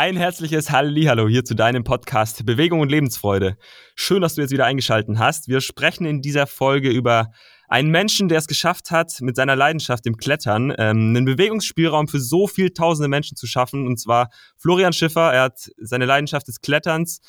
Ein herzliches Hallihallo hier zu deinem Podcast Bewegung und Lebensfreude. Schön, dass du jetzt wieder eingeschaltet hast. Wir sprechen in dieser Folge über einen Menschen, der es geschafft hat, mit seiner Leidenschaft im Klettern ähm, einen Bewegungsspielraum für so viel tausende Menschen zu schaffen. Und zwar Florian Schiffer. Er hat seine Leidenschaft des Kletterns,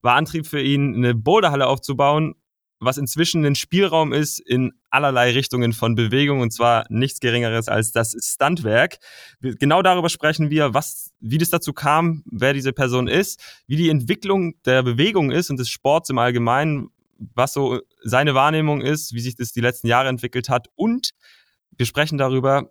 war Antrieb für ihn, eine Boulderhalle aufzubauen was inzwischen ein Spielraum ist in allerlei Richtungen von Bewegung und zwar nichts Geringeres als das Stuntwerk. Genau darüber sprechen wir, was, wie das dazu kam, wer diese Person ist, wie die Entwicklung der Bewegung ist und des Sports im Allgemeinen, was so seine Wahrnehmung ist, wie sich das die letzten Jahre entwickelt hat und wir sprechen darüber,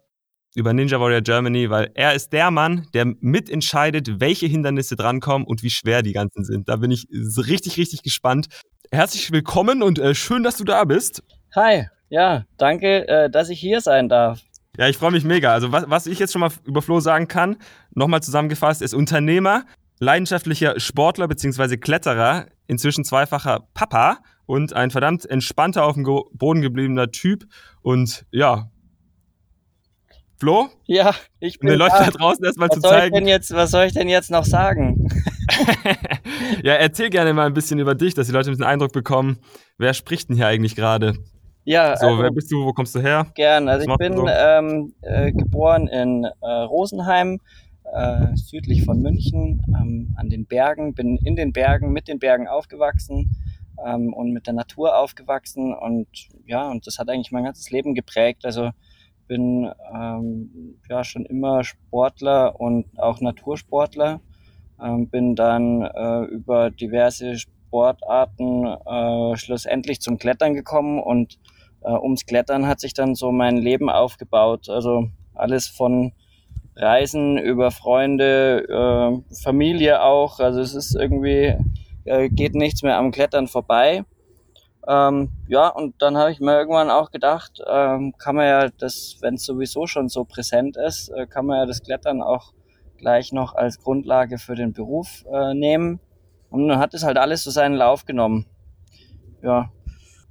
über Ninja Warrior Germany, weil er ist der Mann, der mitentscheidet, welche Hindernisse drankommen und wie schwer die ganzen sind. Da bin ich richtig, richtig gespannt. Herzlich willkommen und äh, schön, dass du da bist. Hi, ja, danke, äh, dass ich hier sein darf. Ja, ich freue mich mega. Also was, was ich jetzt schon mal über Flo sagen kann, nochmal zusammengefasst, ist Unternehmer, leidenschaftlicher Sportler bzw. Kletterer, inzwischen zweifacher Papa und ein verdammt entspannter, auf dem Boden gebliebener Typ. Und ja, Flo? Ja, ich bin. Mir läuft da draußen erstmal zu zeigen. Ich denn jetzt, was soll ich denn jetzt noch sagen? ja, erzähl gerne mal ein bisschen über dich, dass die Leute ein bisschen Eindruck bekommen. Wer spricht denn hier eigentlich gerade? Ja, so, also, wer bist du? Wo kommst du her? Gern. Also ich bin so? ähm, äh, geboren in äh, Rosenheim, äh, südlich von München, ähm, an den Bergen. Bin in den Bergen, mit den Bergen aufgewachsen ähm, und mit der Natur aufgewachsen und ja, und das hat eigentlich mein ganzes Leben geprägt. Also bin ähm, ja schon immer Sportler und auch Natursportler. Ähm, bin dann äh, über diverse Sportarten äh, schlussendlich zum Klettern gekommen und äh, ums Klettern hat sich dann so mein Leben aufgebaut. Also alles von Reisen über Freunde, äh, Familie auch. Also es ist irgendwie, äh, geht nichts mehr am Klettern vorbei. Ähm, ja, und dann habe ich mir irgendwann auch gedacht, ähm, kann man ja das, wenn es sowieso schon so präsent ist, äh, kann man ja das Klettern auch gleich noch als Grundlage für den Beruf äh, nehmen. Und dann hat es halt alles so seinen Lauf genommen. Ja.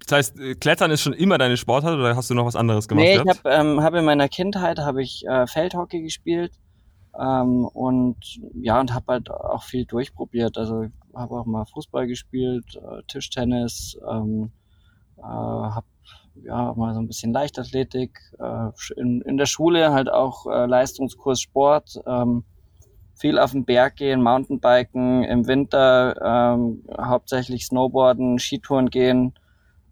Das heißt, äh, Klettern ist schon immer deine Sportart oder hast du noch was anderes gemacht? Nee, ich habe ähm, hab in meiner Kindheit habe ich äh, Feldhockey gespielt ähm, und ja und habe halt auch viel durchprobiert. Also habe auch mal Fußball gespielt, äh, Tischtennis, ähm, äh, habe ja mal so ein bisschen Leichtathletik, äh, in, in der Schule halt auch äh, Leistungskurs Sport, ähm, viel auf den Berg gehen, Mountainbiken, im Winter ähm, hauptsächlich Snowboarden, Skitouren gehen.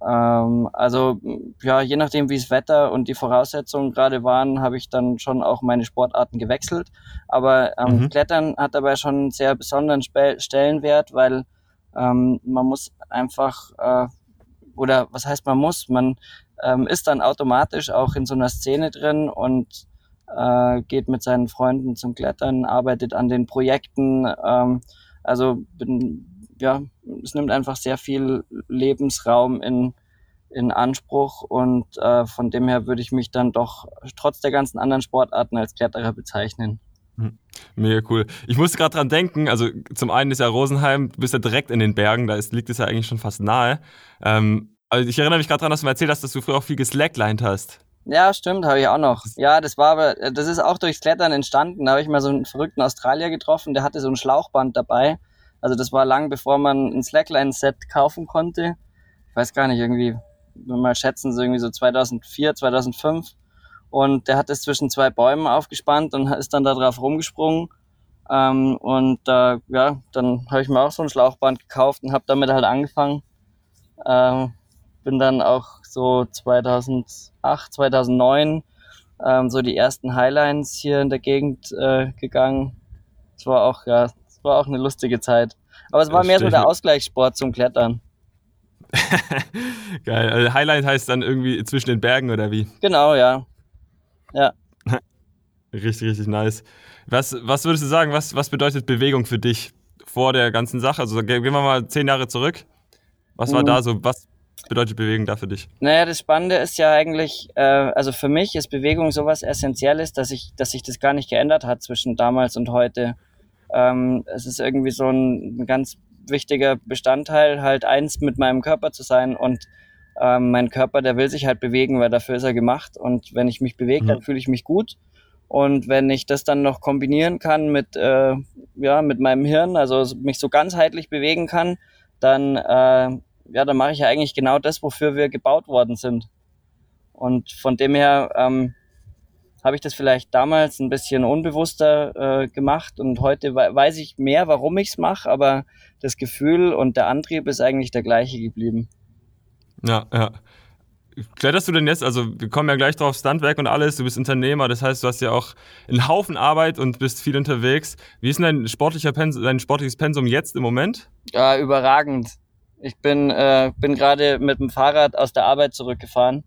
Ähm, also ja, je nachdem, wie das Wetter und die Voraussetzungen gerade waren, habe ich dann schon auch meine Sportarten gewechselt. Aber ähm, mhm. Klettern hat dabei schon einen sehr besonderen Spe Stellenwert, weil ähm, man muss einfach, äh, oder was heißt man muss, man ähm, ist dann automatisch auch in so einer Szene drin und äh, geht mit seinen Freunden zum Klettern, arbeitet an den Projekten. Ähm, also bin ja, es nimmt einfach sehr viel Lebensraum in, in Anspruch und äh, von dem her würde ich mich dann doch trotz der ganzen anderen Sportarten als Kletterer bezeichnen. Hm. Mega cool. Ich musste gerade dran denken, also zum einen ist ja Rosenheim, du bist ja direkt in den Bergen, da ist, liegt es ja eigentlich schon fast nahe. Ähm, also ich erinnere mich gerade dran, dass du mir erzählt hast, dass du früher auch viel geslacklined hast. Ja, stimmt, habe ich auch noch. Ja, das war aber, das ist auch durchs Klettern entstanden. Da habe ich mal so einen verrückten Australier getroffen, der hatte so ein Schlauchband dabei also das war lang bevor man ein Slackline-Set kaufen konnte. Ich weiß gar nicht, irgendwie, wenn mal schätzen, so irgendwie so 2004, 2005. Und der hat es zwischen zwei Bäumen aufgespannt und ist dann da drauf rumgesprungen. Ähm, und äh, ja, dann habe ich mir auch so ein Schlauchband gekauft und habe damit halt angefangen. Ähm, bin dann auch so 2008, 2009 ähm, so die ersten Highlines hier in der Gegend äh, gegangen. Das war auch ja war auch eine lustige Zeit. Aber es war mehr so der Ausgleichssport zum Klettern. Geil. Also Highlight heißt dann irgendwie zwischen den Bergen oder wie? Genau, ja. Ja. richtig, richtig nice. Was, was würdest du sagen, was, was bedeutet Bewegung für dich vor der ganzen Sache? Also gehen wir mal zehn Jahre zurück. Was war mhm. da so, was bedeutet Bewegung da für dich? Naja, das Spannende ist ja eigentlich, äh, also für mich ist Bewegung sowas Essentielles, dass ich, dass sich das gar nicht geändert hat zwischen damals und heute. Ähm, es ist irgendwie so ein, ein, ganz wichtiger Bestandteil, halt eins mit meinem Körper zu sein und ähm, mein Körper, der will sich halt bewegen, weil dafür ist er gemacht und wenn ich mich bewege, mhm. dann fühle ich mich gut Und wenn ich das dann noch kombinieren kann mit, äh, ja, mit meinem Hirn, also mich so ganzheitlich bewegen kann, dann, äh, ja, dann mache ich ja eigentlich genau das, wofür wir gebaut worden sind. Und von dem her ähm, habe ich das vielleicht damals ein bisschen unbewusster äh, gemacht und heute weiß ich mehr, warum ich es mache, aber das Gefühl und der Antrieb ist eigentlich der gleiche geblieben. Ja, ja. Kletterst du denn jetzt, also wir kommen ja gleich drauf, Standwerk und alles, du bist Unternehmer, das heißt, du hast ja auch einen Haufen Arbeit und bist viel unterwegs. Wie ist denn dein, sportlicher Pens dein sportliches Pensum jetzt im Moment? Ja, überragend. Ich bin, äh, bin gerade mit dem Fahrrad aus der Arbeit zurückgefahren.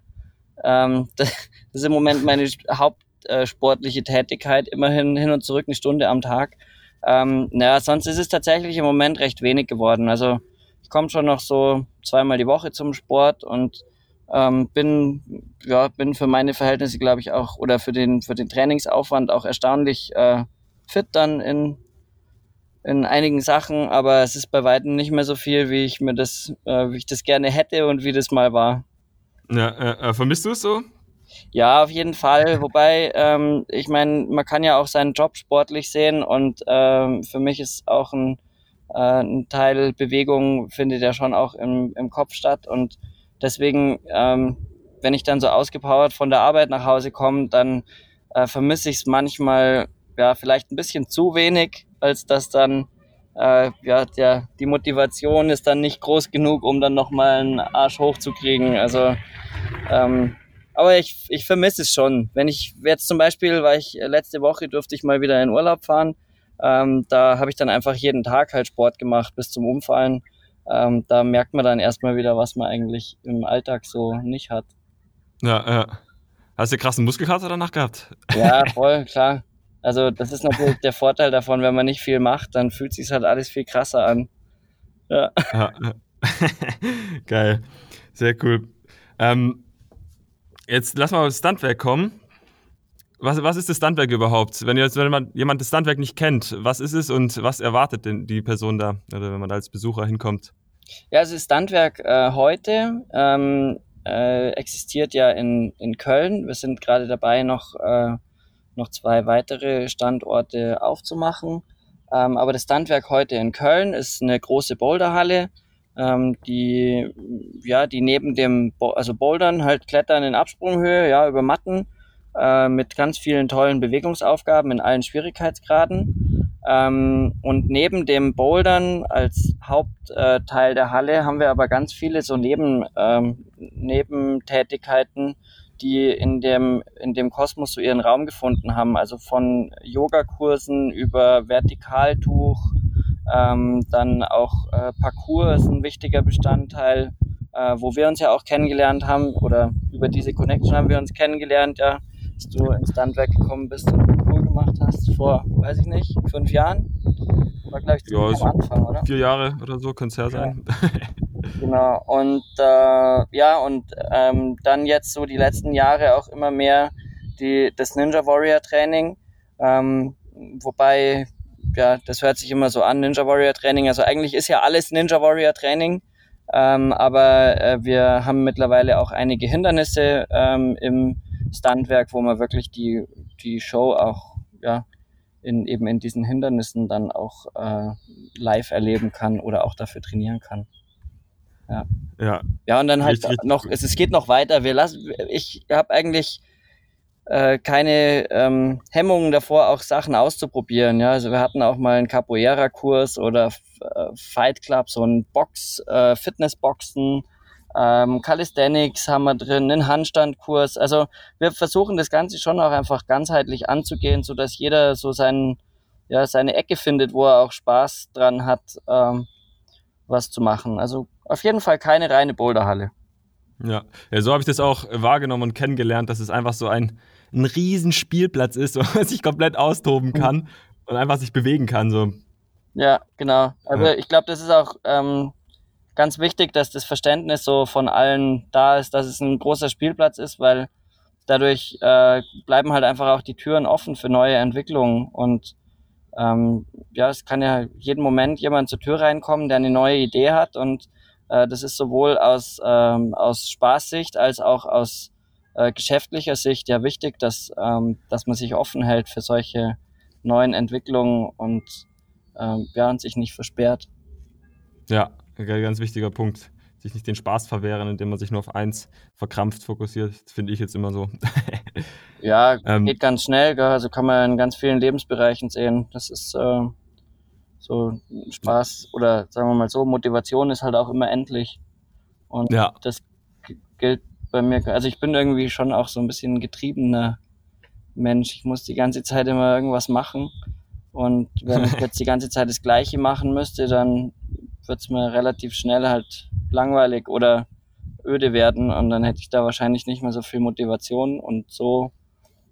Ähm, das ist im Moment meine hauptsportliche äh, Tätigkeit, immerhin hin und zurück eine Stunde am Tag. Ähm, naja, sonst ist es tatsächlich im Moment recht wenig geworden. Also ich komme schon noch so zweimal die Woche zum Sport und ähm, bin, ja, bin für meine Verhältnisse, glaube ich, auch oder für den, für den Trainingsaufwand auch erstaunlich äh, fit dann in, in einigen Sachen, aber es ist bei weitem nicht mehr so viel, wie ich mir das, äh, wie ich das gerne hätte und wie das mal war. Ja, äh, äh vermisst du es so? Ja, auf jeden Fall. Wobei, ähm, ich meine, man kann ja auch seinen Job sportlich sehen und ähm, für mich ist auch ein, äh, ein Teil Bewegung findet ja schon auch im, im Kopf statt und Deswegen, ähm, wenn ich dann so ausgepowert von der Arbeit nach Hause komme, dann äh, vermisse ich es manchmal ja vielleicht ein bisschen zu wenig, als dass dann äh, ja der die Motivation ist dann nicht groß genug, um dann noch mal einen Arsch hochzukriegen. Also ähm, aber ich, ich vermisse es schon. Wenn ich jetzt zum Beispiel, weil ich letzte Woche durfte ich mal wieder in Urlaub fahren, ähm, da habe ich dann einfach jeden Tag halt Sport gemacht bis zum Umfallen ähm, da merkt man dann erstmal wieder, was man eigentlich im Alltag so nicht hat. Ja, ja. Hast du krassen Muskelkater danach gehabt? Ja, voll, klar. Also das ist natürlich der Vorteil davon, wenn man nicht viel macht, dann fühlt sich halt alles viel krasser an. Ja. ja. Geil. Sehr cool. Ähm, jetzt lass mal aufs Standwerk kommen. Was, was ist das Standwerk überhaupt? Wenn jetzt wenn man, jemand das Standwerk nicht kennt, was ist es und was erwartet denn die Person da, oder wenn man da als Besucher hinkommt? Ja, also das Standwerk äh, heute ähm, äh, existiert ja in, in Köln. Wir sind gerade dabei, noch, äh, noch zwei weitere Standorte aufzumachen. Ähm, aber das Standwerk heute in Köln ist eine große Boulderhalle, ähm, die, ja, die neben dem, Bo also Bouldern halt Klettern in Absprunghöhe, ja, über Matten äh, mit ganz vielen tollen Bewegungsaufgaben in allen Schwierigkeitsgraden. Ähm, und neben dem Bouldern als Hauptteil äh, der Halle haben wir aber ganz viele so Neben, ähm, Nebentätigkeiten, die in dem, in dem Kosmos so ihren Raum gefunden haben. Also von Yogakursen über Vertikaltuch, ähm, dann auch äh, Parcours ist ein wichtiger Bestandteil, äh, wo wir uns ja auch kennengelernt haben oder über diese Connection haben wir uns kennengelernt, ja als du ins Standwerk gekommen bist und Parcours gemacht hast, vor, weiß ich nicht, fünf Jahren? War, glaube ich, ja, am Anfang, oder? Vier Jahre oder so könnte es ja sein. genau, und äh, ja, und ähm, dann jetzt so die letzten Jahre auch immer mehr die, das Ninja Warrior Training, ähm, wobei, ja, das hört sich immer so an, Ninja Warrior Training, also eigentlich ist ja alles Ninja Warrior Training, ähm, aber äh, wir haben mittlerweile auch einige Hindernisse ähm, im Standwerk, wo man wirklich die, die Show auch ja, in, eben in diesen Hindernissen dann auch äh, live erleben kann oder auch dafür trainieren kann. Ja. Ja, ja und dann halt richtig, noch, es, es geht noch weiter. Wir lassen, ich habe eigentlich äh, keine ähm, Hemmungen davor, auch Sachen auszuprobieren. Ja, also wir hatten auch mal einen Capoeira-Kurs oder äh, Fight Club, so ein Box, äh, Fitnessboxen ähm, Calisthenics haben wir drin, einen Handstandkurs. Also wir versuchen das Ganze schon auch einfach ganzheitlich anzugehen, so dass jeder so seinen, ja, seine Ecke findet, wo er auch Spaß dran hat, ähm, was zu machen. Also auf jeden Fall keine reine Boulderhalle. Ja, ja so habe ich das auch wahrgenommen und kennengelernt, dass es einfach so ein, ein riesen Spielplatz ist, wo man sich komplett austoben kann mhm. und einfach sich bewegen kann. So. Ja, genau. Also ja. ich glaube, das ist auch ähm, ganz wichtig, dass das Verständnis so von allen da ist, dass es ein großer Spielplatz ist, weil dadurch äh, bleiben halt einfach auch die Türen offen für neue Entwicklungen und ähm, ja, es kann ja jeden Moment jemand zur Tür reinkommen, der eine neue Idee hat und äh, das ist sowohl aus, ähm, aus Spaßsicht als auch aus äh, geschäftlicher Sicht ja wichtig, dass, ähm, dass man sich offen hält für solche neuen Entwicklungen und ähm, ja, und sich nicht versperrt. Ja, ganz wichtiger Punkt. Sich nicht den Spaß verwehren, indem man sich nur auf eins verkrampft fokussiert, finde ich jetzt immer so. ja, ähm, geht ganz schnell, gell? also kann man in ganz vielen Lebensbereichen sehen. Das ist äh, so Spaß oder sagen wir mal so, Motivation ist halt auch immer endlich. Und ja. das gilt bei mir, also ich bin irgendwie schon auch so ein bisschen ein getriebener Mensch. Ich muss die ganze Zeit immer irgendwas machen. Und wenn ich jetzt die ganze Zeit das Gleiche machen müsste, dann wird es mir relativ schnell halt langweilig oder öde werden und dann hätte ich da wahrscheinlich nicht mehr so viel Motivation und so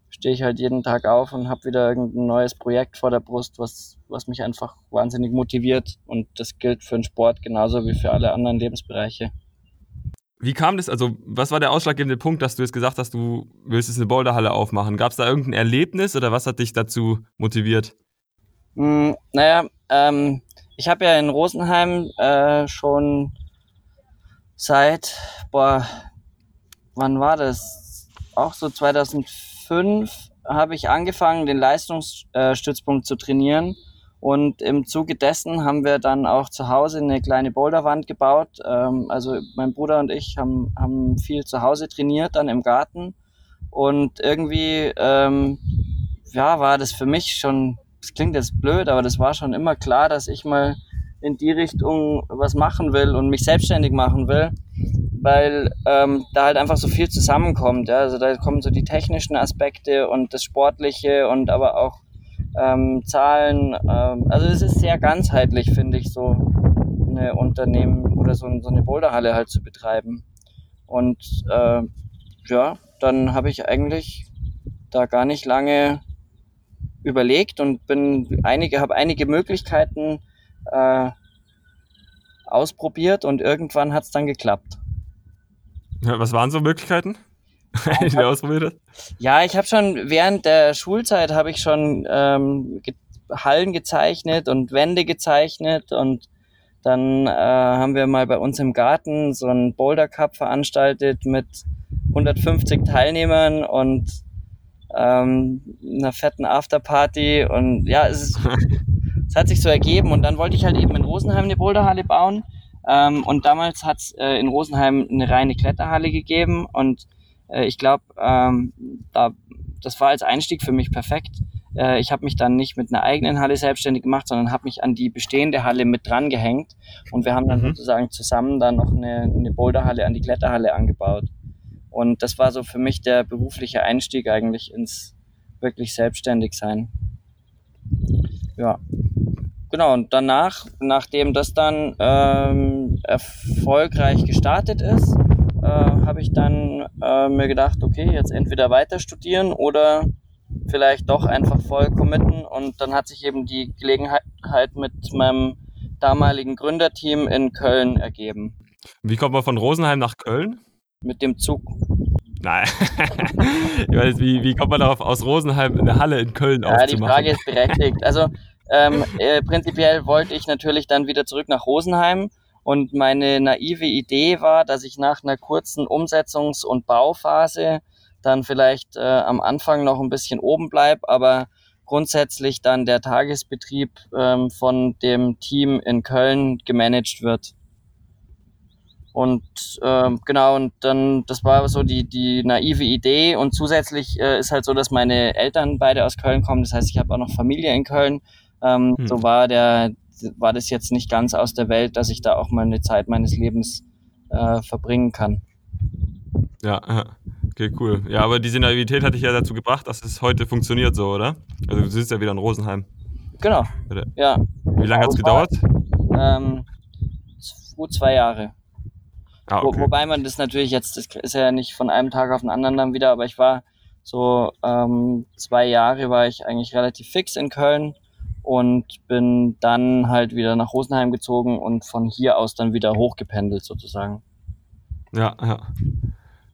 stehe ich halt jeden Tag auf und habe wieder irgendein neues Projekt vor der Brust, was, was mich einfach wahnsinnig motiviert und das gilt für den Sport genauso wie für alle anderen Lebensbereiche. Wie kam das, also was war der ausschlaggebende Punkt, dass du jetzt gesagt hast, du willst jetzt eine Boulderhalle aufmachen? Gab es da irgendein Erlebnis oder was hat dich dazu motiviert? Mm, naja, ähm, ich habe ja in Rosenheim äh, schon seit, boah, wann war das? Auch so 2005 habe ich angefangen, den Leistungsstützpunkt äh, zu trainieren und im Zuge dessen haben wir dann auch zu Hause eine kleine Boulderwand gebaut. Ähm, also mein Bruder und ich haben, haben viel zu Hause trainiert, dann im Garten. Und irgendwie, ähm, ja, war das für mich schon, das klingt jetzt blöd, aber das war schon immer klar, dass ich mal in die Richtung was machen will und mich selbstständig machen will, weil ähm, da halt einfach so viel zusammenkommt. Ja? Also da kommen so die technischen Aspekte und das Sportliche und aber auch ähm, Zahlen. Ähm, also es ist sehr ganzheitlich, finde ich, so eine Unternehmen oder so, so eine Boulderhalle halt zu betreiben. Und äh, ja, dann habe ich eigentlich da gar nicht lange überlegt und bin einige, habe einige Möglichkeiten äh, ausprobiert und irgendwann hat es dann geklappt. Was waren so Möglichkeiten? Du ausprobiert hast? Ja, ich habe schon während der Schulzeit habe ich schon ähm, ge Hallen gezeichnet und Wände gezeichnet und dann äh, haben wir mal bei uns im Garten so einen Boulder Cup veranstaltet mit 150 Teilnehmern und ähm, einer fetten Afterparty und ja, es, ist, es hat sich so ergeben und dann wollte ich halt eben in Rosenheim eine Boulderhalle bauen ähm, und damals hat es äh, in Rosenheim eine reine Kletterhalle gegeben und äh, ich glaube, ähm, da, das war als Einstieg für mich perfekt. Äh, ich habe mich dann nicht mit einer eigenen Halle selbstständig gemacht, sondern habe mich an die bestehende Halle mit dran gehängt und wir haben dann mhm. sozusagen zusammen dann noch eine, eine Boulderhalle an die Kletterhalle angebaut. Und das war so für mich der berufliche Einstieg eigentlich ins wirklich selbstständig sein. Ja. Genau, und danach, nachdem das dann ähm, erfolgreich gestartet ist, äh, habe ich dann äh, mir gedacht, okay, jetzt entweder weiter studieren oder vielleicht doch einfach voll committen. Und dann hat sich eben die Gelegenheit mit meinem damaligen Gründerteam in Köln ergeben. Wie kommt man von Rosenheim nach Köln? Mit dem Zug. Nein. weiß, wie, wie kommt man darauf, aus Rosenheim eine Halle in Köln ja, aufzumachen? Ja, die Frage ist berechtigt. Also ähm, äh, prinzipiell wollte ich natürlich dann wieder zurück nach Rosenheim und meine naive Idee war, dass ich nach einer kurzen Umsetzungs- und Bauphase dann vielleicht äh, am Anfang noch ein bisschen oben bleib, aber grundsätzlich dann der Tagesbetrieb ähm, von dem Team in Köln gemanagt wird. Und äh, genau, und dann, das war so die, die naive Idee. Und zusätzlich äh, ist halt so, dass meine Eltern beide aus Köln kommen. Das heißt, ich habe auch noch Familie in Köln. Ähm, hm. So war der, war das jetzt nicht ganz aus der Welt, dass ich da auch mal eine Zeit meines Lebens äh, verbringen kann. Ja, okay, cool. Ja, aber diese Naivität hat dich ja dazu gebracht, dass es heute funktioniert so, oder? Also du sitzt ja wieder in Rosenheim. Genau. Oder? Ja. Wie lange hat es gedauert? Ähm, gut zwei Jahre. Ah, okay. Wo, wobei man das natürlich jetzt, das ist ja nicht von einem Tag auf den anderen dann wieder, aber ich war so ähm, zwei Jahre war ich eigentlich relativ fix in Köln und bin dann halt wieder nach Rosenheim gezogen und von hier aus dann wieder hochgependelt sozusagen. Ja, ja.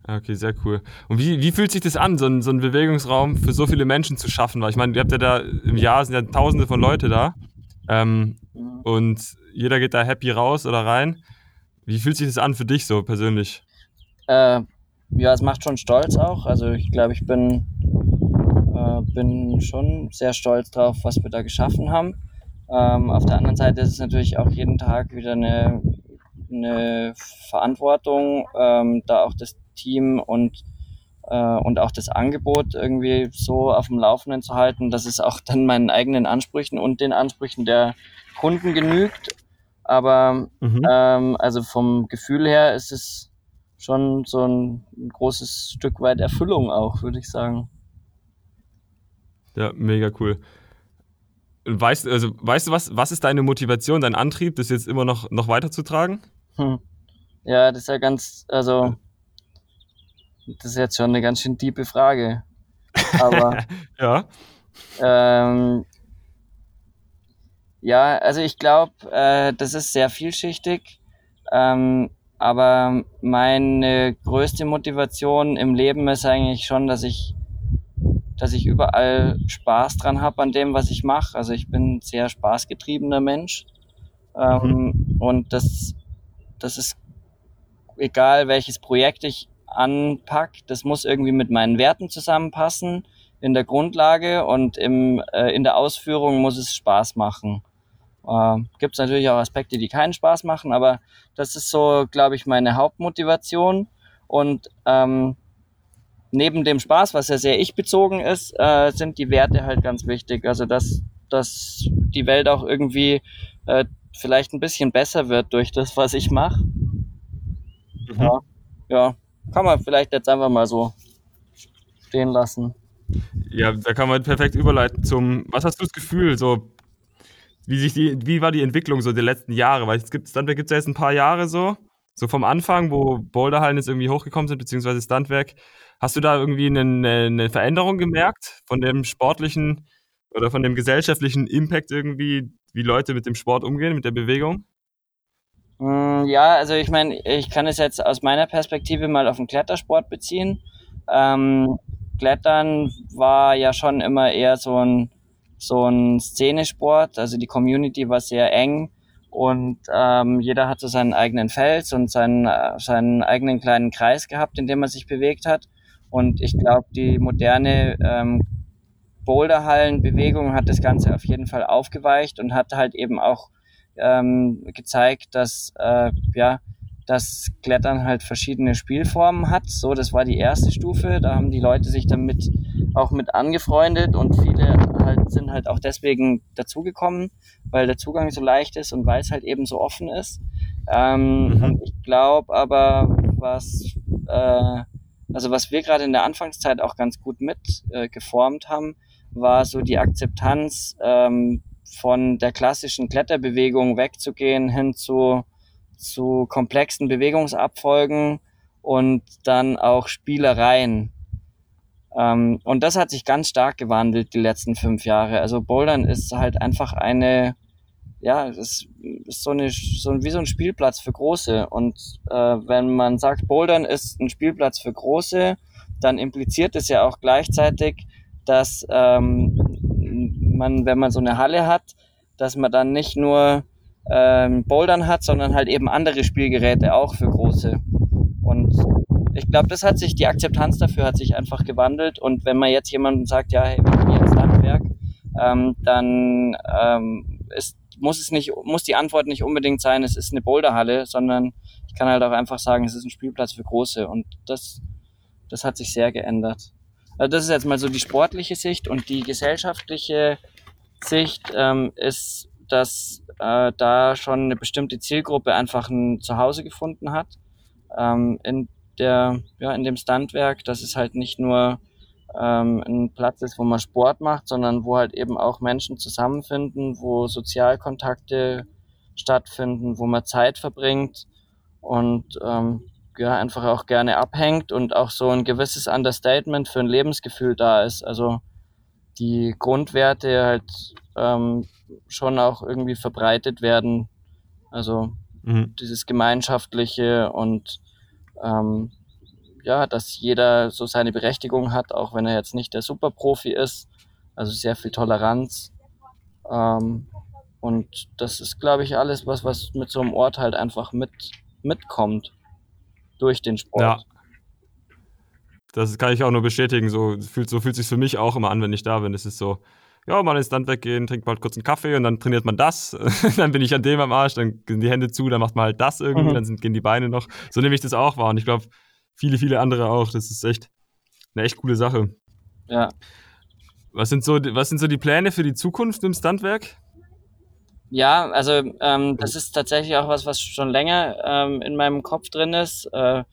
Okay, sehr cool. Und wie, wie fühlt sich das an, so ein, so ein Bewegungsraum für so viele Menschen zu schaffen? Weil ich meine, ihr habt ja da im Jahr sind ja tausende von Leute da ähm, mhm. und jeder geht da happy raus oder rein. Wie fühlt sich das an für dich so persönlich? Äh, ja, es macht schon stolz auch. Also ich glaube, ich bin, bin schon sehr stolz drauf, was wir da geschaffen haben. Ähm, auf der anderen Seite ist es natürlich auch jeden Tag wieder eine, eine Verantwortung, ähm, da auch das Team und, äh, und auch das Angebot irgendwie so auf dem Laufenden zu halten, dass es auch dann meinen eigenen Ansprüchen und den Ansprüchen der Kunden genügt. Aber mhm. ähm, also vom Gefühl her ist es schon so ein, ein großes Stück weit Erfüllung auch, würde ich sagen. Ja, mega cool. Weißt, also, weißt du, was, was ist deine Motivation, dein Antrieb, das jetzt immer noch, noch weiterzutragen? Hm. Ja, das ist ja ganz, also, das ist jetzt schon eine ganz schön tiefe Frage. Aber, ja. Ähm, ja, also ich glaube, äh, das ist sehr vielschichtig. Ähm, aber meine größte Motivation im Leben ist eigentlich schon, dass ich dass ich überall Spaß dran habe an dem, was ich mache. Also ich bin ein sehr spaßgetriebener Mensch. Ähm, mhm. Und das, das ist egal, welches Projekt ich anpack, das muss irgendwie mit meinen Werten zusammenpassen in der Grundlage und im, äh, in der Ausführung muss es Spaß machen. Äh, Gibt es natürlich auch Aspekte, die keinen Spaß machen, aber das ist so, glaube ich, meine Hauptmotivation. Und ähm, neben dem Spaß, was ja sehr ich-bezogen ist, äh, sind die Werte halt ganz wichtig. Also dass, dass die Welt auch irgendwie äh, vielleicht ein bisschen besser wird durch das, was ich mache. Mhm. Ja, ja, kann man vielleicht jetzt einfach mal so stehen lassen. Ja, da kann man perfekt überleiten zum, was hast du das Gefühl, so wie sich die, wie war die Entwicklung so der letzten Jahre? Weil es gibt, Stuntwerk gibt es ja jetzt ein paar Jahre so, so vom Anfang, wo Boulderhallen jetzt irgendwie hochgekommen sind, beziehungsweise Stuntwerk. Hast du da irgendwie eine, eine Veränderung gemerkt von dem sportlichen oder von dem gesellschaftlichen Impact irgendwie, wie Leute mit dem Sport umgehen, mit der Bewegung? Mm, ja, also ich meine, ich kann es jetzt aus meiner Perspektive mal auf den Klettersport beziehen. Ähm, Klettern war ja schon immer eher so ein, so ein Szenesport, also die Community war sehr eng und ähm, jeder hatte seinen eigenen Fels und seinen, seinen eigenen kleinen Kreis gehabt, in dem er sich bewegt hat. Und ich glaube, die moderne ähm, Boulderhallenbewegung hat das Ganze auf jeden Fall aufgeweicht und hat halt eben auch ähm, gezeigt, dass äh, ja das Klettern halt verschiedene Spielformen hat. So, das war die erste Stufe. Da haben die Leute sich damit auch mit angefreundet und viele halt sind halt auch deswegen dazugekommen, weil der Zugang so leicht ist und weil es halt eben so offen ist. Ähm, mhm. Ich glaube aber, was äh, also was wir gerade in der Anfangszeit auch ganz gut mit äh, geformt haben, war so die Akzeptanz ähm, von der klassischen Kletterbewegung wegzugehen hin zu, zu komplexen Bewegungsabfolgen und dann auch Spielereien. Ähm, und das hat sich ganz stark gewandelt die letzten fünf Jahre. Also Bouldern ist halt einfach eine ja, es ist so eine, so wie so ein Spielplatz für Große. Und äh, wenn man sagt, Bouldern ist ein Spielplatz für Große, dann impliziert es ja auch gleichzeitig, dass ähm, man, wenn man so eine Halle hat, dass man dann nicht nur ähm, Bouldern hat, sondern halt eben andere Spielgeräte auch für Große. Und ich glaube, das hat sich, die Akzeptanz dafür hat sich einfach gewandelt. Und wenn man jetzt jemandem sagt, ja, hey, wir haben jetzt Handwerk, ähm, dann ähm, ist muss es nicht, muss die Antwort nicht unbedingt sein, es ist eine Boulderhalle, sondern ich kann halt auch einfach sagen, es ist ein Spielplatz für Große und das, das hat sich sehr geändert. Also das ist jetzt mal so die sportliche Sicht und die gesellschaftliche Sicht ähm, ist, dass äh, da schon eine bestimmte Zielgruppe einfach ein Zuhause gefunden hat ähm, in der, ja, in dem Standwerk, dass es halt nicht nur ähm, ein Platz ist, wo man Sport macht, sondern wo halt eben auch Menschen zusammenfinden, wo Sozialkontakte stattfinden, wo man Zeit verbringt und ähm, ja, einfach auch gerne abhängt und auch so ein gewisses Understatement für ein Lebensgefühl da ist. Also die Grundwerte halt ähm, schon auch irgendwie verbreitet werden. Also mhm. dieses Gemeinschaftliche und ähm, ja, dass jeder so seine Berechtigung hat, auch wenn er jetzt nicht der Superprofi ist. Also sehr viel Toleranz. Ähm, und das ist, glaube ich, alles, was, was mit so einem Ort halt einfach mit, mitkommt durch den Sport. Ja. das kann ich auch nur bestätigen. So fühlt, so fühlt sich für mich auch immer an, wenn ich da bin. Es ist so, ja, mal ins Land weggehen, trinkt mal kurz einen Kaffee und dann trainiert man das. dann bin ich an dem am Arsch, dann gehen die Hände zu, dann macht man halt das irgendwie, mhm. dann sind, gehen die Beine noch. So nehme ich das auch wahr. Und ich glaube, viele, viele andere auch. Das ist echt eine echt coole Sache. Ja. Was sind so, was sind so die Pläne für die Zukunft im Standwerk? Ja, also ähm, das ist tatsächlich auch was, was schon länger ähm, in meinem Kopf drin ist. Äh,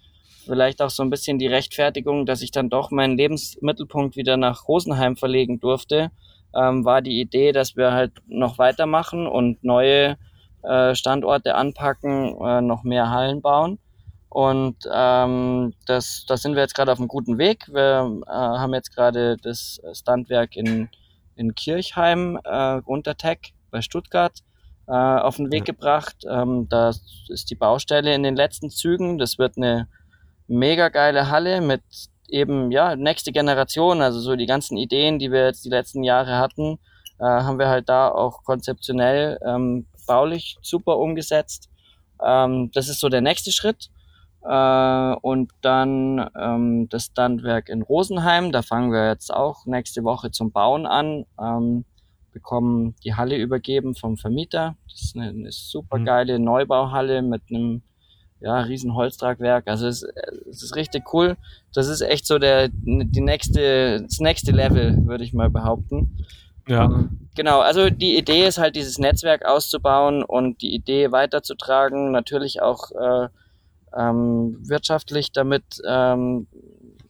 vielleicht auch so ein bisschen die Rechtfertigung, dass ich dann doch meinen Lebensmittelpunkt wieder nach Rosenheim verlegen durfte, ähm, war die Idee, dass wir halt noch weitermachen und neue äh, Standorte anpacken, äh, noch mehr Hallen bauen. Und ähm, das, da sind wir jetzt gerade auf einem guten Weg. Wir äh, haben jetzt gerade das Standwerk in, in Kirchheim, äh, Untertech bei Stuttgart, äh, auf den Weg ja. gebracht. Ähm, da ist die Baustelle in den letzten Zügen. Das wird eine mega geile Halle mit eben, ja, nächste Generation, also so die ganzen Ideen, die wir jetzt die letzten Jahre hatten, äh, haben wir halt da auch konzeptionell ähm, baulich super umgesetzt. Ähm, das ist so der nächste Schritt. Äh, und dann ähm, das Standwerk in Rosenheim, da fangen wir jetzt auch nächste Woche zum Bauen an. Ähm, bekommen die Halle übergeben vom Vermieter. Das ist eine, eine super mhm. geile Neubauhalle mit einem ja, riesen Holztragwerk. Also es, es ist richtig cool. Das ist echt so der die nächste, das nächste Level, würde ich mal behaupten. Ja. Ähm, genau, also die Idee ist halt, dieses Netzwerk auszubauen und die Idee weiterzutragen, natürlich auch äh, ähm, wirtschaftlich damit ähm,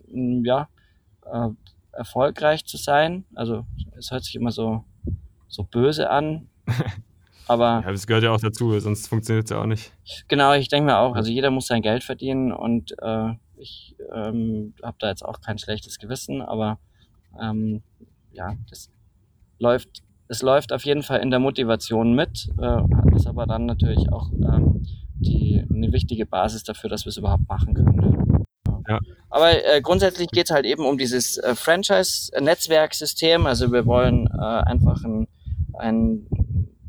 ja, äh, erfolgreich zu sein. Also es hört sich immer so so böse an. Aber ja, das gehört ja auch dazu, sonst funktioniert es ja auch nicht. Genau, ich denke mir auch, also jeder muss sein Geld verdienen und äh, ich ähm, habe da jetzt auch kein schlechtes Gewissen, aber ähm, ja, das läuft, es läuft auf jeden Fall in der Motivation mit, äh, ist aber dann natürlich auch ähm, die, eine wichtige Basis dafür, dass wir es überhaupt machen können. Ja. Aber äh, grundsätzlich geht es halt eben um dieses äh, Franchise-Netzwerksystem. Also wir wollen äh, einfach ein ein,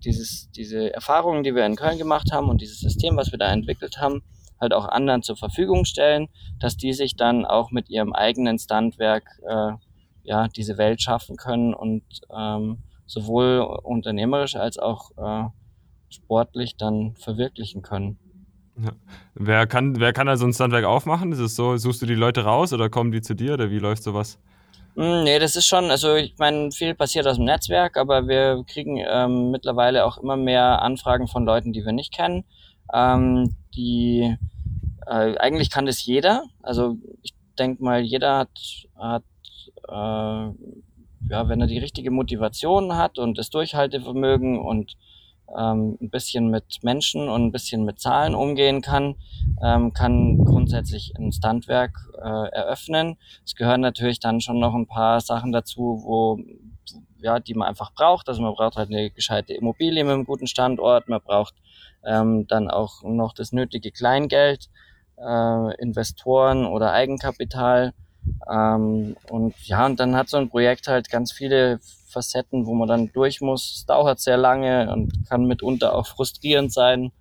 dieses, diese Erfahrungen, die wir in Köln gemacht haben und dieses System, was wir da entwickelt haben, halt auch anderen zur Verfügung stellen, dass die sich dann auch mit ihrem eigenen Standwerk äh, ja diese Welt schaffen können und ähm, sowohl unternehmerisch als auch äh, sportlich dann verwirklichen können. Ja. Wer kann, wer kann also ein Standwerk aufmachen? Ist es so, suchst du die Leute raus oder kommen die zu dir oder wie läuft sowas? Hm, nee, das ist schon, also ich meine, viel passiert aus dem Netzwerk, aber wir kriegen ähm, mittlerweile auch immer mehr Anfragen von Leuten, die wir nicht kennen. Ähm, die äh, eigentlich kann das jeder. Also ich denke mal, jeder hat, hat äh, ja, wenn er die richtige Motivation hat und das Durchhaltevermögen und ähm, ein bisschen mit Menschen und ein bisschen mit Zahlen umgehen kann, ähm, kann grundsätzlich ein Standwerk äh, eröffnen. Es gehören natürlich dann schon noch ein paar Sachen dazu, wo ja, die man einfach braucht. Also man braucht halt eine gescheite Immobilie mit einem guten Standort, man braucht ähm, dann auch noch das nötige Kleingeld, äh, Investoren oder Eigenkapital. Ähm, und ja, und dann hat so ein Projekt halt ganz viele Facetten, wo man dann durch muss. Es dauert sehr lange und kann mitunter auch frustrierend sein,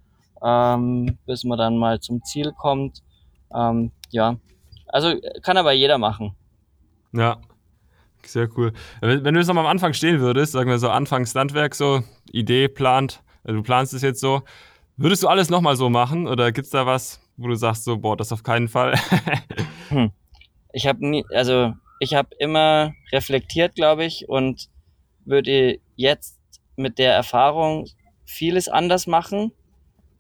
ähm, bis man dann mal zum Ziel kommt. Ähm, ja, also kann aber jeder machen. Ja, sehr cool. Wenn, du jetzt noch mal am Anfang stehen würdest, sagen wir so Anfangs Landwerk, so Idee plant, also du planst es jetzt so, würdest du alles nochmal so machen oder gibt es da was, wo du sagst so, boah, das auf keinen Fall? hm. Ich habe nie, also ich habe immer reflektiert, glaube ich, und würde jetzt mit der Erfahrung vieles anders machen,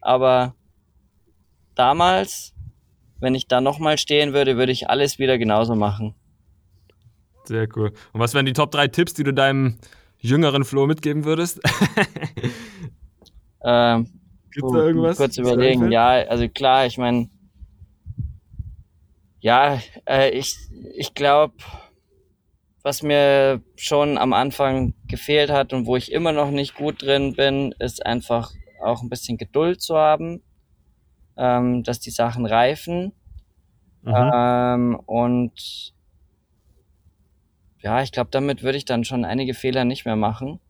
aber damals, wenn ich da nochmal stehen würde, würde ich alles wieder genauso machen. Sehr cool. Und was wären die Top 3 Tipps, die du deinem jüngeren Flo mitgeben würdest? ähm, Gibt's da irgendwas? Kurz überlegen. Ja, also klar, ich meine, ja, äh, ich, ich glaube, was mir schon am Anfang gefehlt hat und wo ich immer noch nicht gut drin bin, ist einfach auch ein bisschen Geduld zu haben, ähm, dass die Sachen reifen. Mhm. Ähm, und ja, ich glaube, damit würde ich dann schon einige Fehler nicht mehr machen.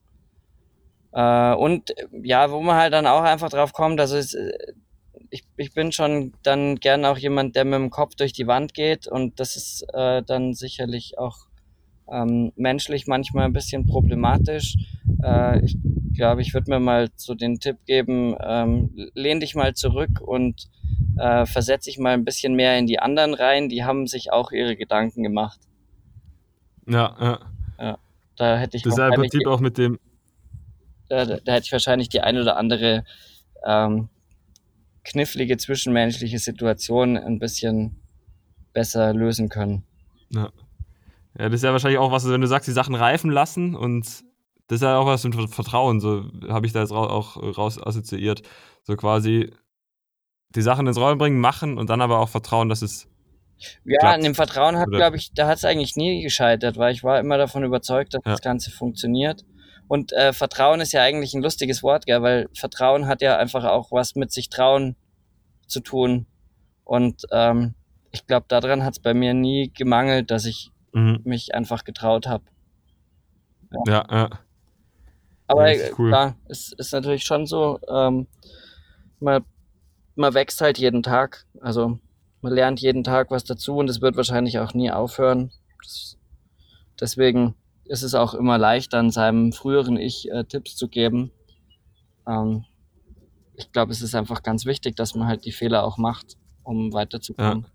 Äh, und ja, wo man halt dann auch einfach drauf kommt, dass es, ich, ich bin schon dann gern auch jemand, der mit dem Kopf durch die Wand geht und das ist äh, dann sicherlich auch ähm, menschlich manchmal ein bisschen problematisch. Äh, ich glaube, ich würde mir mal so den Tipp geben, ähm, lehn dich mal zurück und äh, versetz dich mal ein bisschen mehr in die anderen rein. Die haben sich auch ihre Gedanken gemacht. Ja, ja. ja da hätte ich das ist im Prinzip auch mit dem. Da, da, da hätte ich wahrscheinlich die ein oder andere ähm, knifflige zwischenmenschliche Situation ein bisschen besser lösen können. Ja. Ja, das ist ja wahrscheinlich auch was, wenn du sagst, die Sachen reifen lassen und das ist ja auch was mit Vertrauen, so habe ich da jetzt auch raus assoziiert. So quasi die Sachen ins Rollen bringen, machen und dann aber auch vertrauen, dass es. Ja, klappt. an dem Vertrauen hat, glaube ich, da hat es eigentlich nie gescheitert, weil ich war immer davon überzeugt, dass ja. das Ganze funktioniert. Und äh, Vertrauen ist ja eigentlich ein lustiges Wort, gell? weil Vertrauen hat ja einfach auch was mit sich trauen zu tun. Und ähm, ich glaube, daran hat es bei mir nie gemangelt, dass ich mhm. mich einfach getraut habe. Ja. ja, ja. Aber ja, cool. klar, es ist natürlich schon so, ähm, man, man wächst halt jeden Tag. Also man lernt jeden Tag was dazu und es wird wahrscheinlich auch nie aufhören. Das, deswegen ist es auch immer leicht, dann seinem früheren Ich äh, Tipps zu geben. Ähm, ich glaube, es ist einfach ganz wichtig, dass man halt die Fehler auch macht, um weiterzukommen. Ja.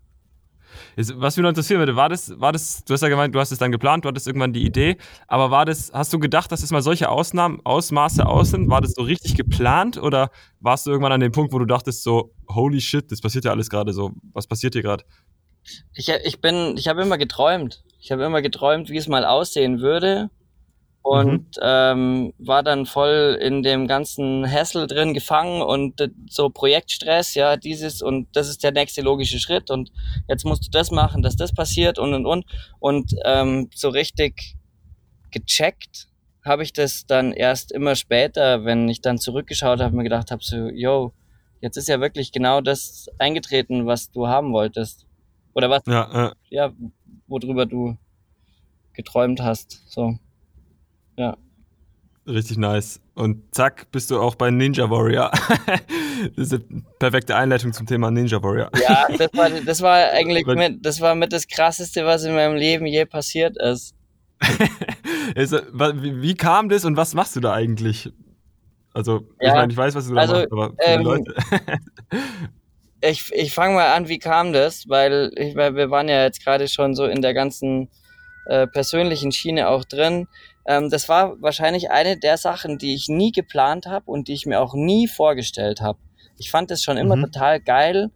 Jetzt, was mich noch interessieren würde, war das, war das, du hast ja gemeint, du hast es dann geplant, du hattest irgendwann die Idee, aber war das, hast du gedacht, dass es mal solche Ausnahmen, Ausmaße aus sind? War das so richtig geplant oder warst du irgendwann an dem Punkt, wo du dachtest so, holy shit, das passiert ja alles gerade so, was passiert hier gerade? Ich, ich bin, ich habe immer geträumt. Ich habe immer geträumt, wie es mal aussehen würde und mhm. ähm, war dann voll in dem ganzen Hassel drin gefangen und so Projektstress, ja, dieses und das ist der nächste logische Schritt und jetzt musst du das machen, dass das passiert und und und und ähm, so richtig gecheckt habe ich das dann erst immer später, wenn ich dann zurückgeschaut habe, mir gedacht habe so, yo, jetzt ist ja wirklich genau das eingetreten, was du haben wolltest oder was, ja, äh. ja worüber du geträumt hast, so. Ja. Richtig nice. Und zack, bist du auch bei Ninja Warrior. das ist eine perfekte Einleitung zum Thema Ninja Warrior. Ja, das war, das war eigentlich mit, das war mit das krasseste, was in meinem Leben je passiert ist. wie, wie, kam das und was machst du da eigentlich? Also, ja, ich meine, ich weiß, was du da also, machst, aber für ähm, die Leute. ich ich fange mal an, wie kam das? Weil ich, wir waren ja jetzt gerade schon so in der ganzen äh, persönlichen Schiene auch drin. Ähm, das war wahrscheinlich eine der Sachen, die ich nie geplant habe und die ich mir auch nie vorgestellt habe. Ich fand es schon immer mhm. total geil,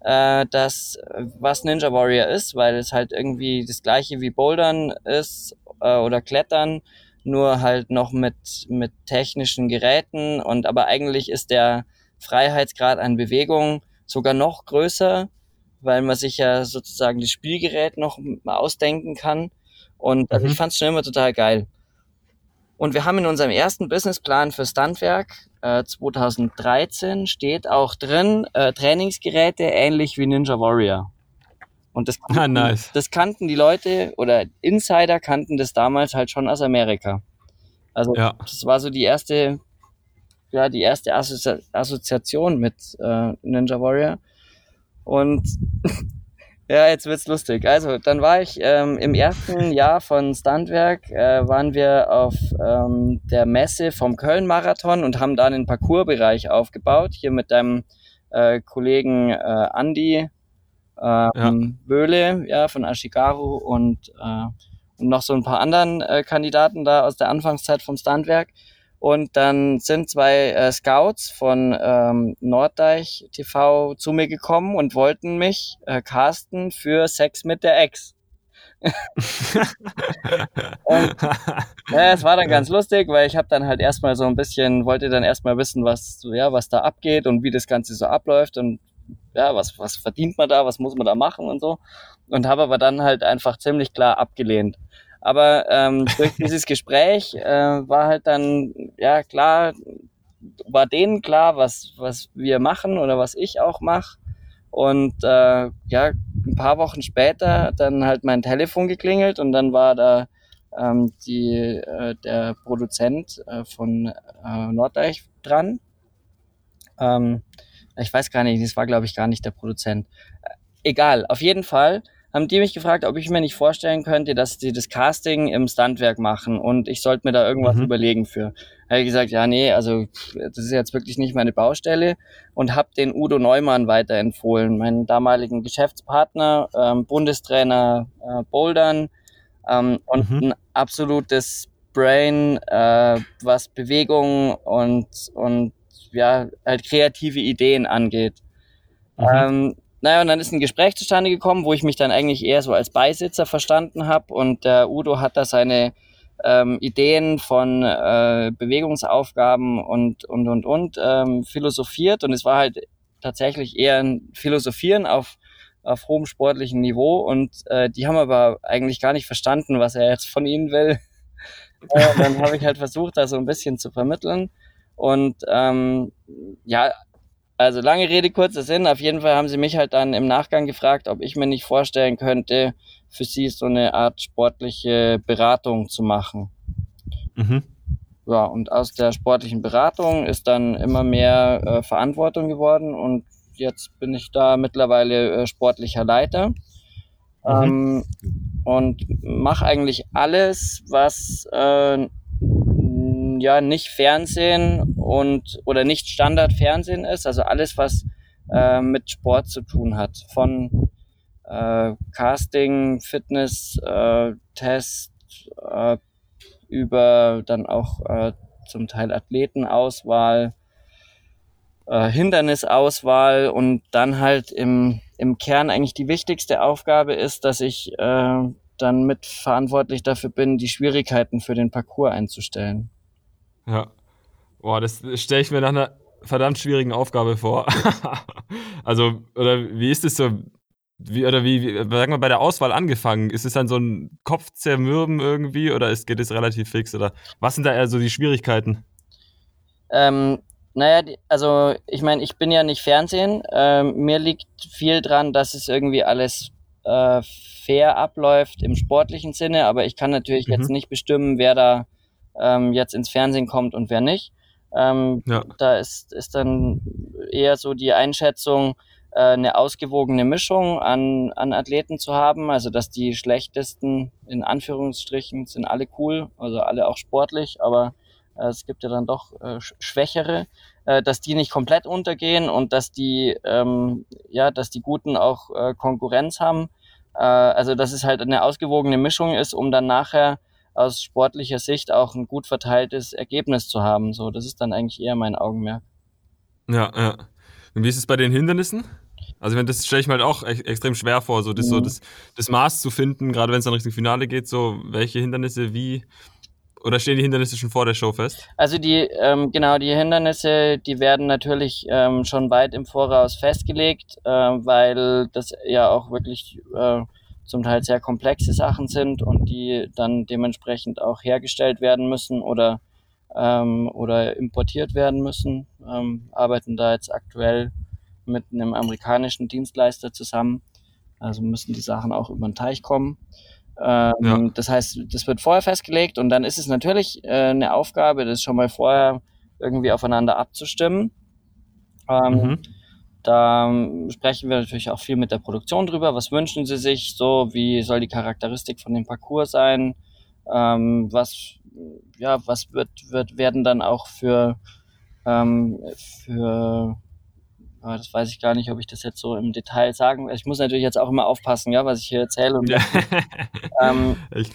äh, dass was Ninja Warrior ist, weil es halt irgendwie das gleiche wie Bouldern ist äh, oder Klettern, nur halt noch mit mit technischen Geräten und aber eigentlich ist der Freiheitsgrad an Bewegung sogar noch größer, weil man sich ja sozusagen das Spielgerät noch ausdenken kann. Und also mhm. ich fand es schon immer total geil. Und wir haben in unserem ersten Businessplan für Standwerk äh, 2013 steht auch drin äh, Trainingsgeräte ähnlich wie Ninja Warrior. Und das kannten, ah, nice. das kannten die Leute oder Insider kannten das damals halt schon aus Amerika. Also ja. das war so die erste, ja, die erste Assozi Assoziation mit äh, Ninja Warrior. Und Ja, jetzt wird's lustig. Also, dann war ich ähm, im ersten Jahr von Standwerk, äh, waren wir auf ähm, der Messe vom Köln-Marathon und haben da einen Parcoursbereich aufgebaut, hier mit deinem äh, Kollegen äh, Andy ähm, ja. Böhle ja, von Ashigaru und, äh, und noch so ein paar anderen äh, Kandidaten da aus der Anfangszeit vom Standwerk. Und dann sind zwei äh, Scouts von ähm, Norddeich TV zu mir gekommen und wollten mich äh, casten für Sex mit der Ex. und, ja, es war dann ganz lustig, weil ich habe dann halt erstmal so ein bisschen, wollte dann erstmal wissen, was, ja, was da abgeht und wie das Ganze so abläuft und ja, was, was verdient man da, was muss man da machen und so. Und habe aber dann halt einfach ziemlich klar abgelehnt. Aber ähm, durch dieses Gespräch äh, war halt dann, ja klar, war denen klar, was, was wir machen oder was ich auch mache. Und äh, ja, ein paar Wochen später dann halt mein Telefon geklingelt und dann war da ähm, die, äh, der Produzent äh, von äh, Norddeich dran. Ähm, ich weiß gar nicht, das war glaube ich gar nicht der Produzent. Äh, egal, auf jeden Fall haben die mich gefragt, ob ich mir nicht vorstellen könnte, dass sie das Casting im Standwerk machen und ich sollte mir da irgendwas mhm. überlegen für. Da habe ich gesagt, ja, nee, also das ist jetzt wirklich nicht meine Baustelle und habe den Udo Neumann weiterempfohlen, meinen damaligen Geschäftspartner, ähm, Bundestrainer äh, Bouldern ähm, und mhm. ein absolutes Brain, äh, was Bewegung und, und ja, halt kreative Ideen angeht. Mhm. Ähm, naja, und dann ist ein Gespräch zustande gekommen, wo ich mich dann eigentlich eher so als Beisitzer verstanden habe und der Udo hat da seine ähm, Ideen von äh, Bewegungsaufgaben und und und und ähm, philosophiert. Und es war halt tatsächlich eher ein Philosophieren auf auf hohem sportlichen Niveau. Und äh, die haben aber eigentlich gar nicht verstanden, was er jetzt von ihnen will. äh, dann habe ich halt versucht, da so ein bisschen zu vermitteln. Und ähm, ja, also lange Rede, kurzer Sinn. Auf jeden Fall haben sie mich halt dann im Nachgang gefragt, ob ich mir nicht vorstellen könnte, für sie so eine Art sportliche Beratung zu machen. Mhm. Ja, und aus der sportlichen Beratung ist dann immer mehr äh, Verantwortung geworden und jetzt bin ich da mittlerweile äh, sportlicher Leiter. Mhm. Ähm, und mache eigentlich alles, was äh, ja nicht Fernsehen und oder nicht Standardfernsehen ist, also alles, was äh, mit Sport zu tun hat. Von äh, Casting, Fitness, äh, Test, äh, über dann auch äh, zum Teil Athletenauswahl, äh, Hindernisauswahl und dann halt im, im Kern eigentlich die wichtigste Aufgabe ist, dass ich äh, dann mitverantwortlich dafür bin, die Schwierigkeiten für den Parcours einzustellen. Ja. Boah, das stelle ich mir nach einer verdammt schwierigen Aufgabe vor. also, oder wie ist es so? Wie, oder wie, wie, sagen wir, bei der Auswahl angefangen? Ist es dann so ein Kopfzermürben irgendwie oder ist, geht es relativ fix? Oder was sind da eher so die Schwierigkeiten? Ähm, naja, also ich meine, ich bin ja nicht Fernsehen. Ähm, mir liegt viel dran, dass es irgendwie alles äh, fair abläuft im sportlichen Sinne, aber ich kann natürlich mhm. jetzt nicht bestimmen, wer da ähm, jetzt ins Fernsehen kommt und wer nicht. Ähm, ja. Da ist, ist dann eher so die Einschätzung, äh, eine ausgewogene Mischung an, an Athleten zu haben, also dass die schlechtesten in Anführungsstrichen sind alle cool, also alle auch sportlich, aber äh, es gibt ja dann doch äh, schwächere, äh, dass die nicht komplett untergehen und dass die ähm, ja, dass die Guten auch äh, Konkurrenz haben. Äh, also dass es halt eine ausgewogene Mischung ist, um dann nachher aus sportlicher Sicht auch ein gut verteiltes Ergebnis zu haben. So, das ist dann eigentlich eher mein Augenmerk. Ja, ja. Und wie ist es bei den Hindernissen? Also, meine, das stelle ich mir halt auch extrem schwer vor, so das, mhm. so das, das Maß zu finden, gerade wenn es dann Richtung Finale geht, so welche Hindernisse wie oder stehen die Hindernisse schon vor der Show fest? Also die, ähm, genau, die Hindernisse, die werden natürlich ähm, schon weit im Voraus festgelegt, äh, weil das ja auch wirklich äh, zum Teil sehr komplexe Sachen sind und die dann dementsprechend auch hergestellt werden müssen oder, ähm, oder importiert werden müssen. Ähm, arbeiten da jetzt aktuell mit einem amerikanischen Dienstleister zusammen. Also müssen die Sachen auch über den Teich kommen. Ähm, ja. Das heißt, das wird vorher festgelegt und dann ist es natürlich äh, eine Aufgabe, das schon mal vorher irgendwie aufeinander abzustimmen. Ähm, mhm. Da sprechen wir natürlich auch viel mit der Produktion drüber. Was wünschen sie sich so? Wie soll die Charakteristik von dem Parcours sein? Ähm, was, ja, was wird, wird, werden dann auch für, ähm, für, ja, das weiß ich gar nicht, ob ich das jetzt so im Detail sagen will. Ich muss natürlich jetzt auch immer aufpassen, ja, was ich hier erzähle. Und, ähm, ich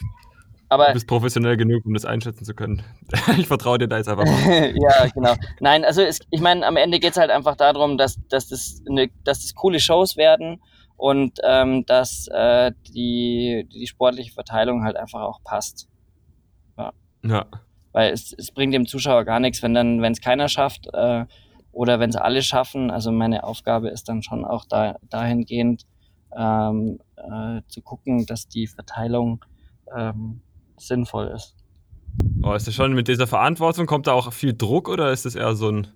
aber, du bist professionell genug, um das einschätzen zu können. ich vertraue dir da jetzt einfach mal. ja, genau. Nein, also es, ich meine, am Ende geht es halt einfach darum, dass, dass, das eine, dass das coole Shows werden und ähm, dass äh, die, die sportliche Verteilung halt einfach auch passt. Ja. ja. Weil es, es bringt dem Zuschauer gar nichts, wenn dann, wenn es keiner schafft äh, oder wenn es alle schaffen. Also meine Aufgabe ist dann schon auch da, dahingehend ähm, äh, zu gucken, dass die Verteilung ähm, sinnvoll ist. Oh, ist das schon mit dieser Verantwortung, kommt da auch viel Druck oder ist das eher so ein.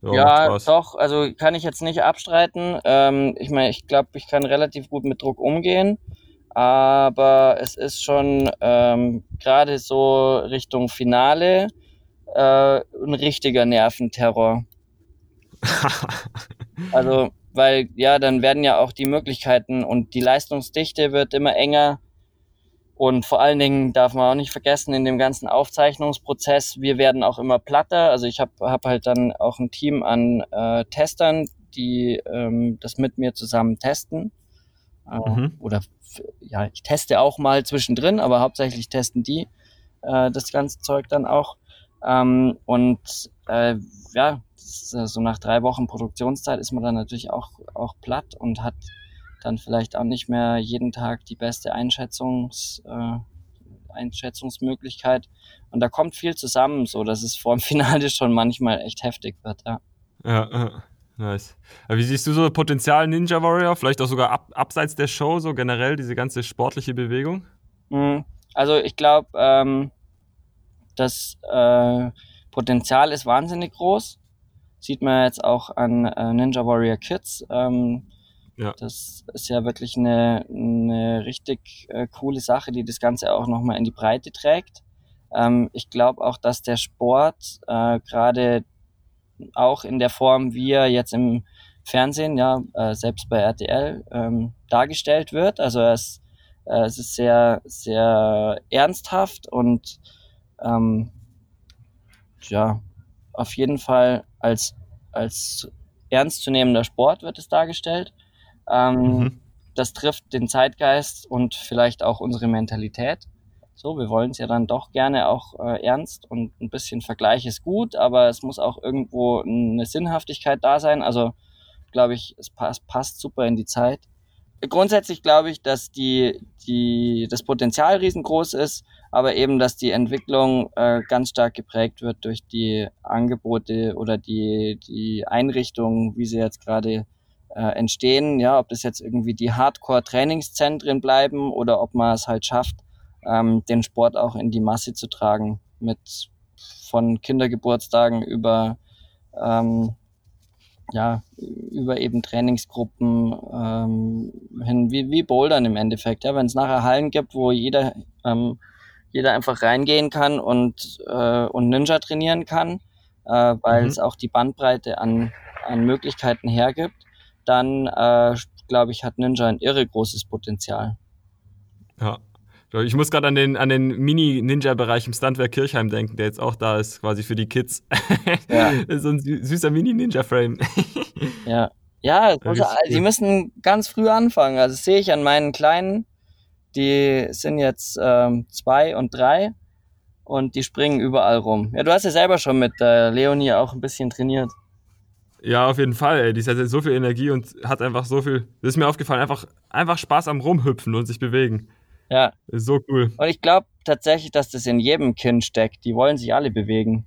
Ja, ja doch, also kann ich jetzt nicht abstreiten. Ähm, ich meine, ich glaube, ich kann relativ gut mit Druck umgehen, aber es ist schon ähm, gerade so Richtung Finale äh, ein richtiger Nerventerror. Also, weil ja, dann werden ja auch die Möglichkeiten und die Leistungsdichte wird immer enger. Und vor allen Dingen darf man auch nicht vergessen, in dem ganzen Aufzeichnungsprozess, wir werden auch immer platter. Also ich habe hab halt dann auch ein Team an äh, Testern, die ähm, das mit mir zusammen testen. Äh, mhm. Oder ja, ich teste auch mal zwischendrin, aber hauptsächlich testen die äh, das ganze Zeug dann auch. Ähm, und äh, ja, so nach drei Wochen Produktionszeit ist man dann natürlich auch, auch platt und hat dann vielleicht auch nicht mehr jeden Tag die beste Einschätzungs, äh, Einschätzungsmöglichkeit. Und da kommt viel zusammen, so dass es vor dem Finale schon manchmal echt heftig wird, ja. Ja, ja. Nice. Wie siehst du so Potenzial Ninja Warrior? Vielleicht auch sogar ab, abseits der Show, so generell, diese ganze sportliche Bewegung? Mhm. Also ich glaube, ähm, das äh, Potenzial ist wahnsinnig groß. Sieht man jetzt auch an äh, Ninja Warrior Kids. Ähm, ja. Das ist ja wirklich eine, eine richtig äh, coole Sache, die das Ganze auch nochmal in die Breite trägt. Ähm, ich glaube auch, dass der Sport äh, gerade auch in der Form, wie er jetzt im Fernsehen, ja, äh, selbst bei RTL, ähm, dargestellt wird. Also es, äh, es ist sehr, sehr ernsthaft und ähm, ja, auf jeden Fall als, als ernstzunehmender Sport wird es dargestellt. Ähm, mhm. Das trifft den Zeitgeist und vielleicht auch unsere Mentalität. So, wir wollen es ja dann doch gerne auch äh, ernst und ein bisschen Vergleich ist gut, aber es muss auch irgendwo eine Sinnhaftigkeit da sein. Also glaube ich, es passt, passt super in die Zeit. Grundsätzlich glaube ich, dass die, die, das Potenzial riesengroß ist, aber eben, dass die Entwicklung äh, ganz stark geprägt wird durch die Angebote oder die, die Einrichtungen, wie sie jetzt gerade äh, entstehen. Ja, ob das jetzt irgendwie die Hardcore-Trainingszentren bleiben oder ob man es halt schafft, ähm, den Sport auch in die Masse zu tragen mit von Kindergeburtstagen über ähm, ja, über eben Trainingsgruppen ähm, hin, wie, wie Bouldern im Endeffekt. Ja, wenn es nachher Hallen gibt, wo jeder, ähm, jeder einfach reingehen kann und, äh, und Ninja trainieren kann, äh, weil mhm. es auch die Bandbreite an, an Möglichkeiten hergibt, dann äh, glaube ich, hat Ninja ein irre großes Potenzial. Ja, ich muss gerade an den, an den Mini-Ninja-Bereich im Standwerk Kirchheim denken, der jetzt auch da ist, quasi für die Kids. Ja. so ein süßer Mini-Ninja-Frame. ja. Ja, also, die müssen ganz früh anfangen. Also sehe ich an meinen Kleinen. Die sind jetzt ähm, zwei und drei und die springen überall rum. Ja, du hast ja selber schon mit äh, Leonie auch ein bisschen trainiert. Ja, auf jeden Fall, ey. Die hat so viel Energie und hat einfach so viel. Das ist mir aufgefallen, einfach, einfach Spaß am Rumhüpfen und sich bewegen. Ja. Ist so cool. Und ich glaube tatsächlich, dass das in jedem Kind steckt. Die wollen sich alle bewegen.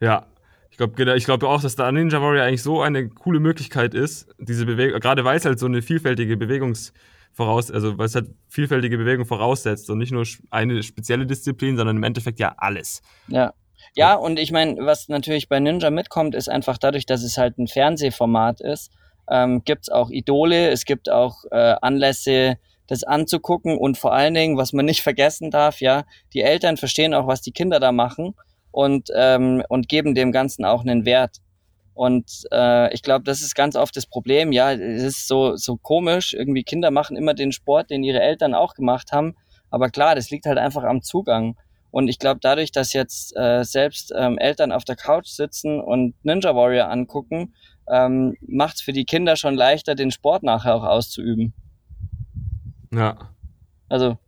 Ja. Ich glaube ich glaub auch, dass da Ninja Warrior eigentlich so eine coole Möglichkeit ist, diese Bewegung, gerade weil es halt so eine vielfältige Bewegungs- voraus, also weil es halt vielfältige Bewegung voraussetzt und nicht nur eine spezielle Disziplin, sondern im Endeffekt ja alles. Ja. Ja, und ich meine, was natürlich bei Ninja mitkommt, ist einfach dadurch, dass es halt ein Fernsehformat ist, ähm, gibt es auch Idole, es gibt auch äh, Anlässe, das anzugucken und vor allen Dingen, was man nicht vergessen darf, ja, die Eltern verstehen auch, was die Kinder da machen und, ähm, und geben dem Ganzen auch einen Wert. Und äh, ich glaube, das ist ganz oft das Problem. Ja, es ist so, so komisch. Irgendwie Kinder machen immer den Sport, den ihre Eltern auch gemacht haben. Aber klar, das liegt halt einfach am Zugang. Und ich glaube, dadurch, dass jetzt äh, selbst ähm, Eltern auf der Couch sitzen und Ninja Warrior angucken, ähm, macht es für die Kinder schon leichter, den Sport nachher auch auszuüben. Ja. Also,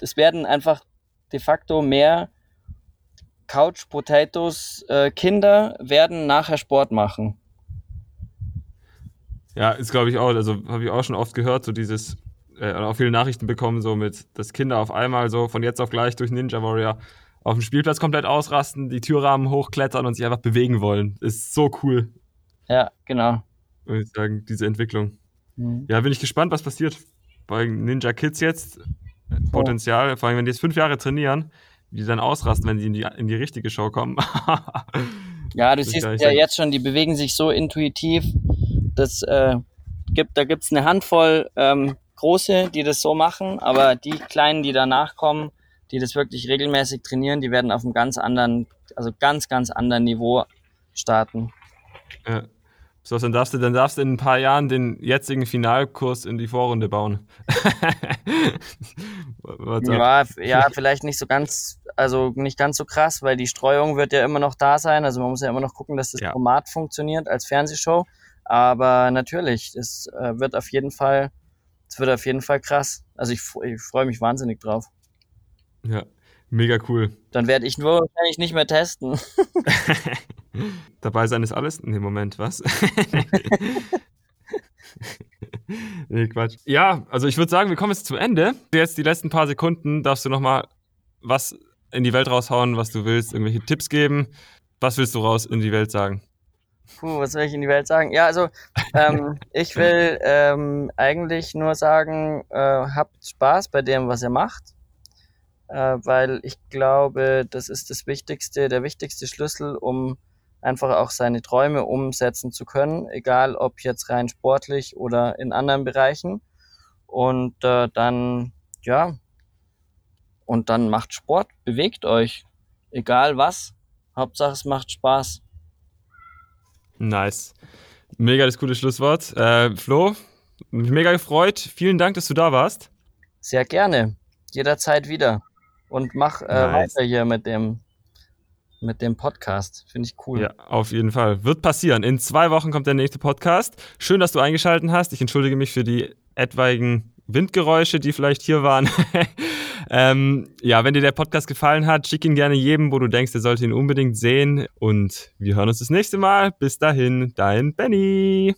es werden einfach de facto mehr Couch Potatoes äh, Kinder werden nachher Sport machen. Ja, ist glaube ich auch, also habe ich auch schon oft gehört, so dieses, äh, auch viele Nachrichten bekommen, so mit, dass Kinder auf einmal so von jetzt auf gleich durch Ninja Warrior auf dem Spielplatz komplett ausrasten, die Türrahmen hochklettern und sich einfach bewegen wollen. Ist so cool. Ja, genau. Würde ich sagen, diese Entwicklung. Mhm. Ja, bin ich gespannt, was passiert bei Ninja Kids jetzt Potenzial, vor allem wenn die jetzt fünf Jahre trainieren, wie die dann ausrasten, wenn die in die, in die richtige Show kommen. ja, du siehst ja jetzt schon, die bewegen sich so intuitiv. Das, äh, gibt, da gibt es eine Handvoll ähm, große, die das so machen, aber die kleinen, die danach kommen, die das wirklich regelmäßig trainieren, die werden auf einem ganz anderen, also ganz, ganz anderen Niveau starten. Ja. So, dann darfst du, dann darfst du in ein paar Jahren den jetzigen Finalkurs in die Vorrunde bauen. ja, ja, vielleicht nicht so ganz, also nicht ganz so krass, weil die Streuung wird ja immer noch da sein. Also man muss ja immer noch gucken, dass das ja. Format funktioniert als Fernsehshow. Aber natürlich, es äh, wird auf jeden Fall, es wird auf jeden Fall krass. Also ich, ich freue mich wahnsinnig drauf. Ja, mega cool. Dann werde ich nur wahrscheinlich nicht mehr testen. Dabei sein ist alles? in dem Moment, was? nee, Quatsch. Ja, also ich würde sagen, wir kommen jetzt zum Ende. Jetzt die letzten paar Sekunden darfst du nochmal was in die Welt raushauen, was du willst, irgendwelche Tipps geben. Was willst du raus in die Welt sagen? Puh, was soll ich in die Welt sagen? Ja, also ähm, ich will ähm, eigentlich nur sagen, äh, habt Spaß bei dem, was ihr macht, äh, weil ich glaube, das ist das Wichtigste, der wichtigste Schlüssel, um einfach auch seine Träume umsetzen zu können, egal ob jetzt rein sportlich oder in anderen Bereichen. Und äh, dann, ja, und dann macht Sport, bewegt euch, egal was. Hauptsache es macht Spaß. Nice. Mega das coole Schlusswort. Äh, Flo, mich mega gefreut. Vielen Dank, dass du da warst. Sehr gerne. Jederzeit wieder. Und mach äh, nice. weiter hier mit dem mit dem Podcast. Finde ich cool. Ja, auf jeden Fall. Wird passieren. In zwei Wochen kommt der nächste Podcast. Schön, dass du eingeschaltet hast. Ich entschuldige mich für die etwaigen Windgeräusche, die vielleicht hier waren. ähm, ja, wenn dir der Podcast gefallen hat, schick ihn gerne jedem, wo du denkst, er sollte ihn unbedingt sehen. Und wir hören uns das nächste Mal. Bis dahin, dein Benny.